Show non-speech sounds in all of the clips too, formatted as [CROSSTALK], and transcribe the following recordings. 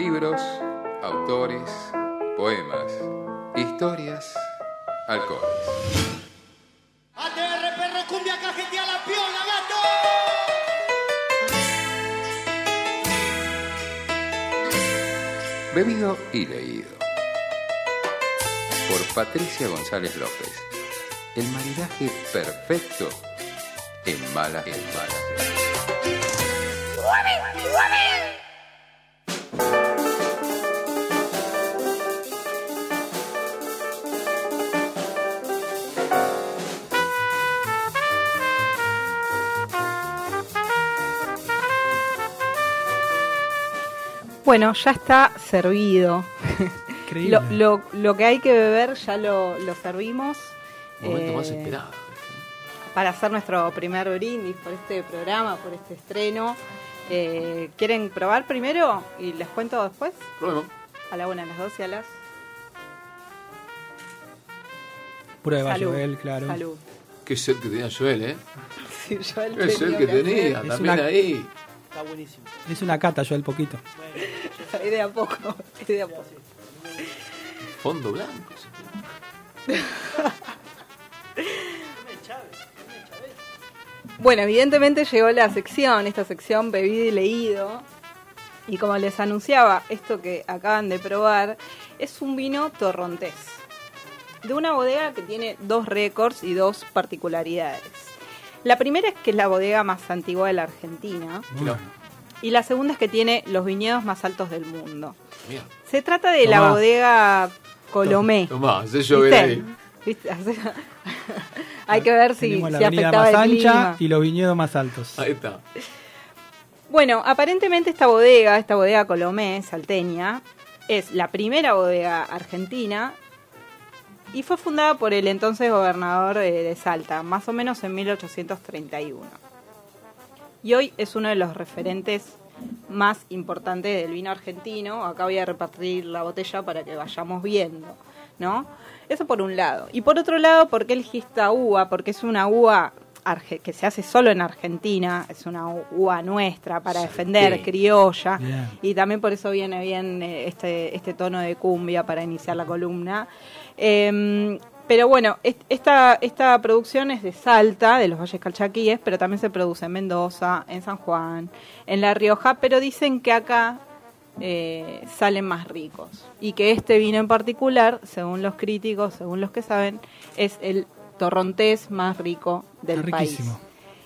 Libros, autores, poemas, historias, alcoholes. ATR perro cumbia cajetea la piola, gato. Bebido y leído. Por Patricia González López. El maridaje perfecto en mala en mala. Bueno, ya está servido. Increíble. Lo, lo- lo que hay que beber ya lo, lo servimos. Momento eh, más esperado. Para hacer nuestro primer brindis por este programa, por este estreno. Eh, ¿Quieren probar primero? Y les cuento después. Probemos. A la una, a las dos y a las. Prueba, Salud. Joel, claro. Salud. Qué sed que tenía Joel, ¿eh? [LAUGHS] Sí, yo el Qué sed que tenía Es también una- ahí. Está buenísimo. Es una cata, Joel, poquito. [LAUGHS] Ahí de a poco. ahí de a poco. Fondo blanco. Bueno, evidentemente llegó la sección, esta sección bebido y leído. Y como les anunciaba, esto que acaban de probar es un vino torrontés. De una bodega que tiene dos récords y dos particularidades. La primera es que es la bodega más antigua de la Argentina. Mirá, Y la segunda es que tiene los viñedos más altos del mundo. Se trata de la bodega Colomé. Tomá, ¿Viste? ahí. ¿Viste? [LAUGHS] Hay que ver si, la si afectaba más el ancha clima. y los viñedos más altos. Ahí está. Bueno, aparentemente esta bodega, esta bodega Colomé, salteña, es la primera bodega argentina y fue fundada por el entonces gobernador eh, de Salta, más o menos en 1831. Y hoy es uno de los referentes más importantes del vino argentino. Acá voy a repartir la botella para que vayamos viendo, ¿no? Eso por un lado. Y por otro lado, ¿por qué elegí esta uva? Porque es una uva que se hace solo en Argentina, es una uva nuestra para defender, Sí. criolla. Y también por eso viene bien eh, este, este tono de cumbia para iniciar la columna. Em, pero bueno, est- esta, esta producción es de Salta, de los Valles Calchaquíes, pero también se produce en Mendoza, en San Juan, en La Rioja, pero dicen que acá eh, salen más ricos. Y que este vino en particular, según los críticos, según los que saben, es el torrontés más rico del Está país. riquísimo.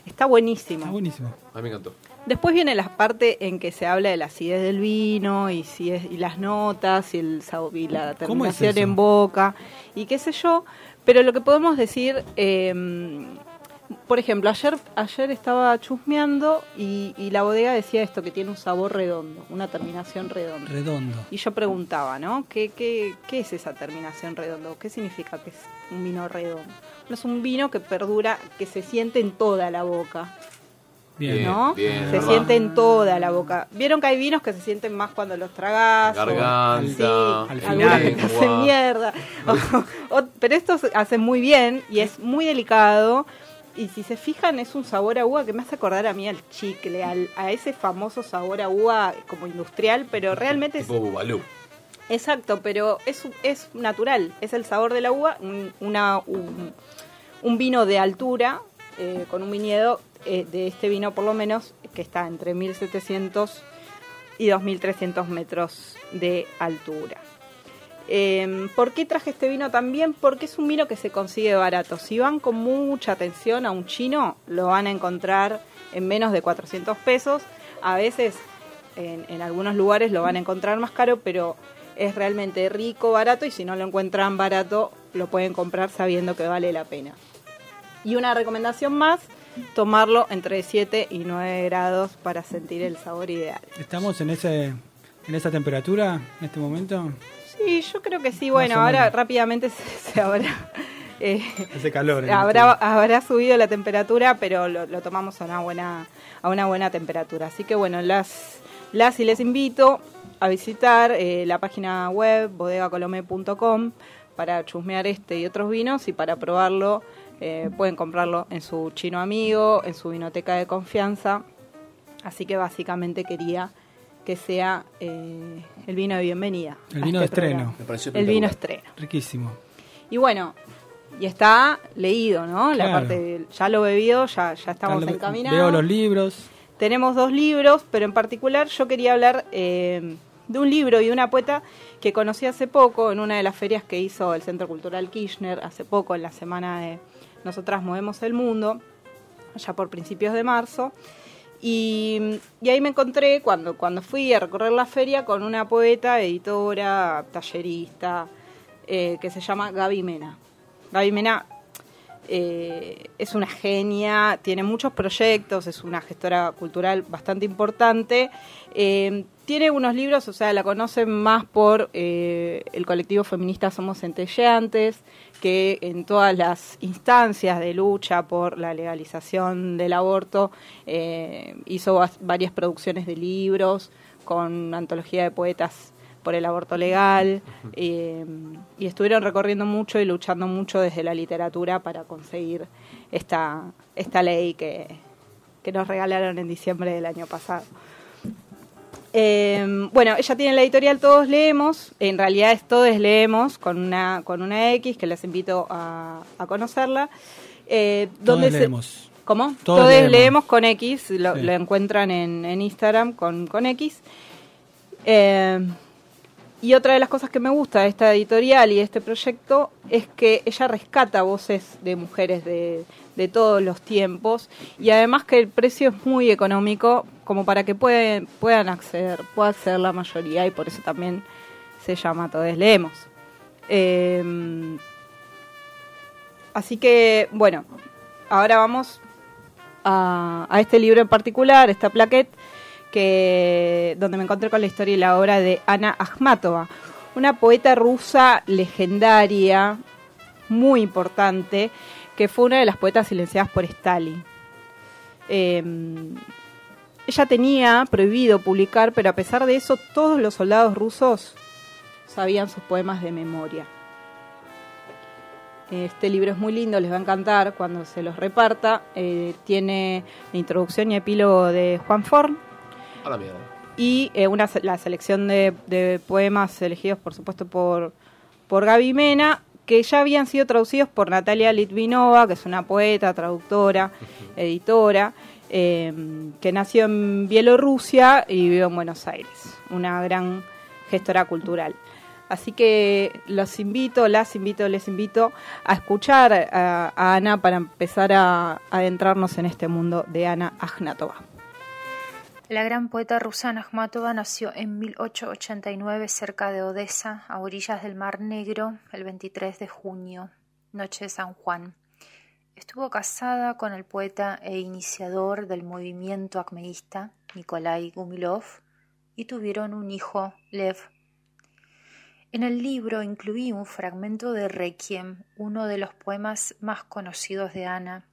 Está buenísimo. Está buenísimo. A mí me encantó. Después viene la parte en que se habla de la acidez del vino y si es, y las notas y el y la ¿Cómo es terminación en boca y qué sé yo, pero lo que podemos decir eh, por ejemplo, ayer ayer estaba chusmeando y, y la bodega decía esto que tiene un sabor redondo, una terminación redonda. Redondo. Y yo preguntaba, ¿no? ¿Qué, qué, qué es esa terminación redondo? ¿Qué significa que es un vino redondo? No es un vino que perdura, que se siente en toda la boca. Bien. Bien. ¿no? bien, se siente en toda la boca. Vieron que hay vinos que se sienten más cuando los tragás. o- Garganta, sí, al algunos que te lengua. hacen mierda. [LAUGHS] O- o- pero estos hacen muy bien y es muy delicado. Y si se fijan, es un sabor a uva que me hace acordar a mí al chicle, al- a ese famoso sabor a uva como industrial, pero realmente es Tipo Bubalú. Exacto, pero es, es natural, es el sabor de la uva, un, una, un, un vino de altura, eh, con un viñedo eh, de este vino por lo menos, que está entre 1700 y 2300 metros de altura. Eh, ¿Por qué traje este vino también? Porque es un vino que se consigue barato. Si van con mucha atención a un chino, lo van a encontrar en menos de 400 pesos. A veces en algunos lugares lo van a encontrar más caro, pero es realmente rico, barato y si no lo encuentran barato, lo pueden comprar sabiendo que vale la pena. Y una recomendación más, tomarlo entre 7 y 9 grados para sentir el sabor ideal. ¿Estamos en ese en esa temperatura en este momento? Sí, yo creo que sí. Bueno, ahora rápidamente [LAUGHS] se, se habrá... eh, Hace calor. habrá, este- habrá subido la temperatura, pero lo, lo tomamos a una buena a una buena temperatura. Así que bueno, las las y les invito a visitar eh, la página web bodegacolome.com para chusmear este y otros vinos y para probarlo eh, pueden comprarlo en su chino amigo, en su vinoteca de confianza. Así que básicamente quería que sea eh, el vino de bienvenida. El vino de este estreno. Me pareció El vino estreno. Riquísimo. Y bueno, y está leído, ¿no? La parte del- ya lo bebido, ya, ya estamos encaminados. Veo los libros. Tenemos dos libros, pero en particular yo quería hablar eh, de un libro y de una poeta que conocí hace poco en una de las ferias que hizo el Centro Cultural Kirchner, hace poco, en la semana de Nosotras Movemos el Mundo, ya por principios de marzo. Y, ahí me encontré cuando, cuando fui a recorrer la feria con una poeta, editora, tallerista, eh, que se llama Gaby Mena. Gaby Mena eh, es una genia, tiene muchos proyectos, es una gestora cultural bastante importante. Eh, tiene unos libros, o sea, la conocen más por eh, el colectivo feminista Somos Centelleantes, que en todas las instancias de lucha por la legalización del aborto hizo varias producciones de libros con antología de poetas por el aborto legal eh, y estuvieron recorriendo mucho y luchando mucho desde la literatura para conseguir esta, esta ley que, que nos regalaron en diciembre del año pasado. Eh, bueno, ella tiene la editorial Todos Leemos, en realidad es Todos Leemos con una, con una X que les invito a, a conocerla. Eh, Todos donde se- leemos. ¿Cómo? Todos Todos, leemos. leemos. con X, lo, Sí. lo encuentran en, en Instagram con, con X. Eh, y otra de las cosas que me gusta de esta editorial y de este proyecto es que ella rescata voces de mujeres de, de todos los tiempos y además que el precio es muy económico como para que puedan acceder, pueda acceder la mayoría y por eso también se llama Todos Leemos. Eh, así que, bueno, ahora vamos a, a este libro en particular, esta plaquette, donde me encontré con la historia y la obra de Ana Akhmatova, una poeta rusa legendaria, muy importante, que fue una de las poetas silenciadas por Stalin. Eh, ella tenía prohibido publicar, pero a pesar de eso, todos los soldados rusos sabían sus poemas de memoria. Este libro es muy lindo, les va a encantar cuando se los reparta. Eh, tiene la introducción y epílogo de Juan Forn A la mierda. y eh, una, la selección de, de poemas elegidos, por supuesto, por, por Gaby Mena, que ya habían sido traducidos por Natalia Litvinova, que es una poeta, traductora, editora, eh, que nació en Bielorrusia y vive en Buenos Aires, una gran gestora cultural. Así que los invito, las invito, les invito a escuchar a, a Ana para empezar a, a adentrarnos en este mundo de Ana Agnatova. La gran poeta rusa Ana Akhmatova nació en 1889 cerca de Odessa, a orillas del Mar Negro, el 23 de junio, noche de San Juan. Estuvo casada con el poeta e iniciador del movimiento acmeísta Nikolai Gumilov y tuvieron un hijo, Lev. En el libro incluí un fragmento de Requiem, uno de los poemas más conocidos de Ana.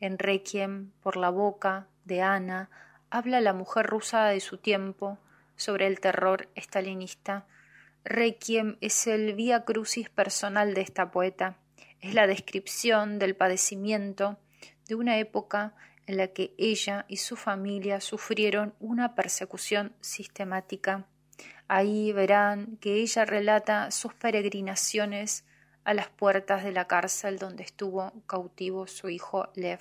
En Requiem, por la boca de Ana, habla la mujer rusa de su tiempo sobre el terror estalinista. Requiem es el vía crucis personal de esta poeta. Es la descripción del padecimiento de una época en la que ella y su familia sufrieron una persecución sistemática. Ahí verán que ella relata sus peregrinaciones a las puertas de la cárcel donde estuvo cautivo su hijo Lev.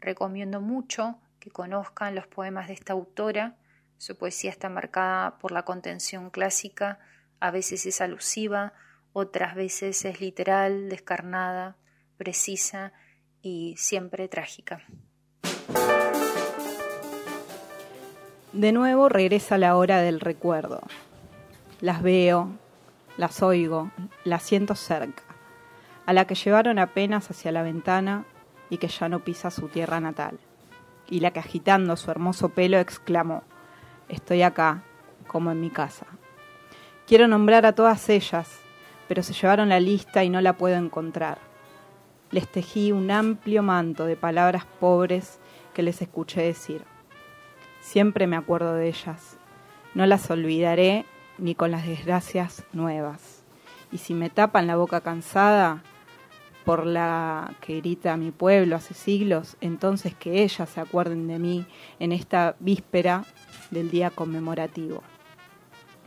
Recomiendo mucho que conozcan los poemas de esta autora. Su poesía está marcada por la contención clásica, a veces es alusiva, otras veces es literal, descarnada, precisa y siempre trágica. De nuevo regresa la hora del recuerdo. Las veo, las oigo, las siento cerca, a la que llevaron apenas hacia la ventana y que ya no pisa su tierra natal, y la que agitando su hermoso pelo exclamó, Estoy acá, como en mi casa. Quiero nombrar a todas ellas, pero se llevaron la lista y no la puedo encontrar. Les tejí un amplio manto de palabras pobres que les escuché decir. Siempre me acuerdo de ellas. No las olvidaré ni con las desgracias nuevas. Y si me tapan la boca cansada, por la que grita mi pueblo hace siglos, entonces que ellas se acuerden de mí en esta víspera del día conmemorativo.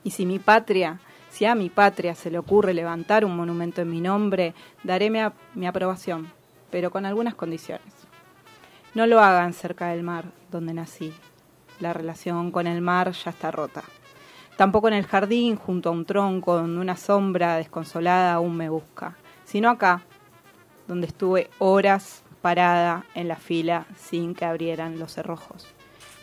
Y si mi patria, si a mi patria se le ocurre levantar un monumento en mi nombre, daré mi, mi aprobación, pero con algunas condiciones. No lo hagan cerca del mar donde nací. La relación con el mar ya está rota. Tampoco en el jardín, junto a un tronco donde una sombra desconsolada aún me busca, sino acá, donde estuve horas parada en la fila sin que abrieran los cerrojos.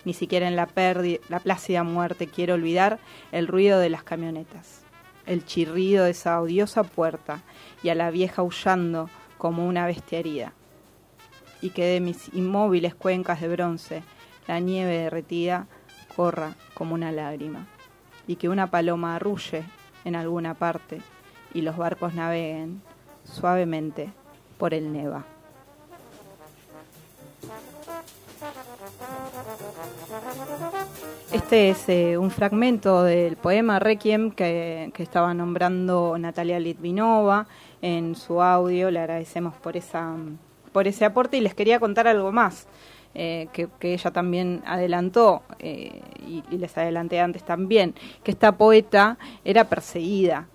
Ni siquiera en la, plácida muerte quiero olvidar el ruido de las camionetas, el chirrido de esa odiosa puerta y a la vieja aullando como una bestia herida. Y que de mis inmóviles cuencas de bronce la nieve derretida corra como una lágrima y que una paloma arrulle en alguna parte y los barcos naveguen suavemente por el Neva. Este es eh, un fragmento del poema Requiem que, que, estaba nombrando Natalia Litvinova en su audio. Le agradecemos por, esa, por ese aporte y les quería contar algo más. Eh, que, ella también adelantó, eh, y, les adelanté antes también, que esta poeta era perseguida,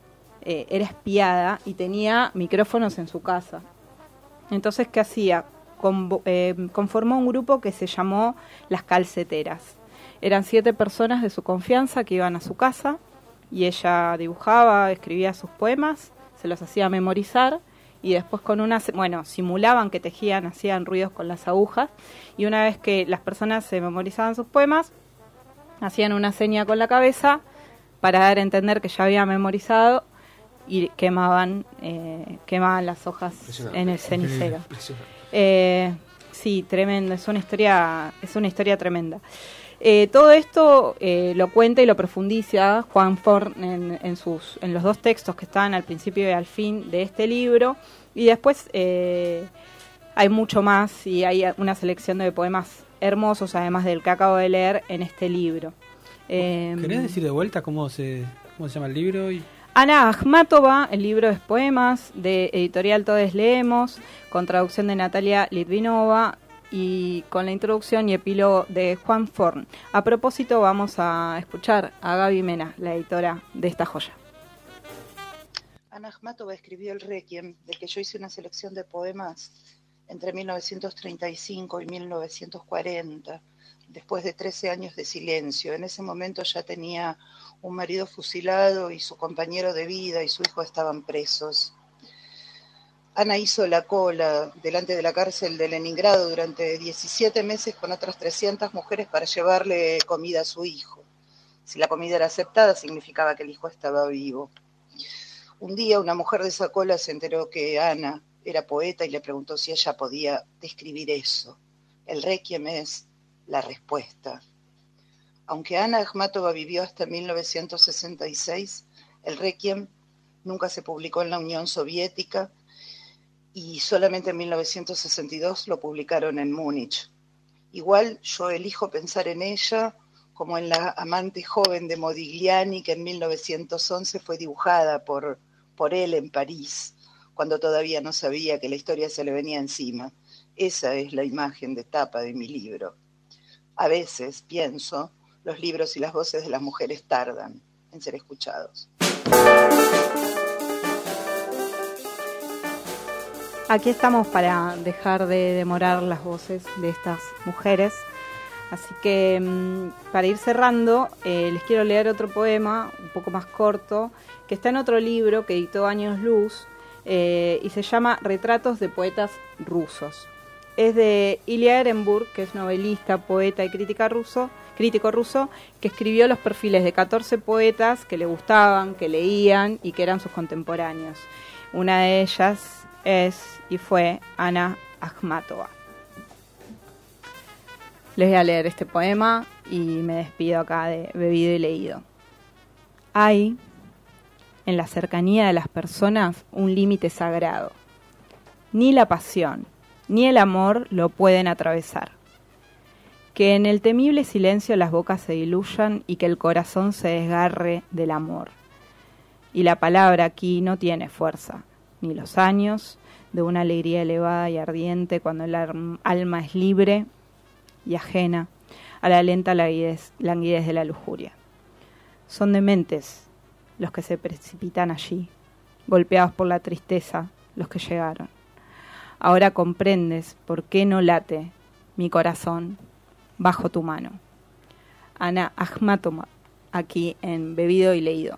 era espiada y tenía micrófonos en su casa. Entonces, ¿qué hacía? conformó un grupo que se llamó Las Calceteras. Eran siete personas de su confianza que iban a su casa y ella dibujaba, escribía sus poemas, se los hacía memorizar y después con una, bueno, simulaban que tejían, hacían ruidos con las agujas y una vez que las personas se memorizaban sus poemas, hacían una seña con la cabeza para dar a entender que ya había memorizado y quemaban, eh, quemaban las hojas en el cenicero. Eh, sí, tremendo, es una historia, es una historia tremenda. Eh, todo esto eh, lo cuenta y lo profundiza Juan Forn en, sus, en los dos textos que están al principio y al fin de este libro. Y después eh, hay mucho más y hay una selección de poemas hermosos, además del que acabo de leer en este libro. ¿Querés decir de vuelta cómo se, cómo se llama el libro? Y... Ana Akhmatova, el libro es Poemas, de Editorial Todes Leemos, con traducción de Natalia Litvinova, y con la introducción y epílogo de Juan Forn. A propósito, vamos a escuchar a Gaby Mena, la editora de esta joya. Ana Akhmatova escribió el Requiem, del que yo hice una selección de poemas entre 1935 y 1940, después de 13 años de silencio. En ese momento ya tenía un marido fusilado y su compañero de vida y su hijo estaban presos. Ana hizo la cola delante de la cárcel de Leningrado durante 17 meses con otras 300 mujeres para llevarle comida a su hijo. Si la comida era aceptada, significaba que el hijo estaba vivo. Un día una mujer de esa cola se enteró que Ana era poeta y le preguntó si ella podía describir eso. El requiem es la respuesta. Aunque Ana Akhmatova vivió hasta 1966, el requiem nunca se publicó en la Unión Soviética y solamente en 1962 lo publicaron en Múnich. Igual yo elijo pensar en ella como en la amante joven de Modigliani que en 1911 fue dibujada por, por él en París, cuando todavía no sabía que la historia se le venía encima. Esa es la imagen de tapa de mi libro. A veces, pienso, los libros y las voces de las mujeres tardan en ser escuchados. Aquí estamos para dejar de demorar las voces de estas mujeres. Así que mm, para ir cerrando, eh, les quiero leer otro poema un poco más corto, que está en otro libro que editó Años Luz eh, y se llama Retratos de Poetas Rusos. Es de Ilya Ehrenburg, que es novelista, poeta y ruso, crítico ruso, que escribió los perfiles de 14 poetas que le gustaban, que leían y que eran sus contemporáneos. Una de ellas es y fue Ana Akhmatova. Les voy a leer este poema y me despido acá de bebido y leído. Hay en la cercanía de las personas un límite sagrado. Ni la pasión ni el amor lo pueden atravesar. Que en el temible silencio las bocas se diluyan y que el corazón se desgarre del amor. Y la palabra aquí no tiene fuerza, ni los años, de una alegría elevada y ardiente cuando el alma es libre y ajena a la lenta languidez, languidez de la lujuria. Son dementes los que se precipitan allí, golpeados por la tristeza los que llegaron. Ahora comprendes por qué no late mi corazón bajo tu mano. Ana Ahmatova, aquí en Bebido y Leído.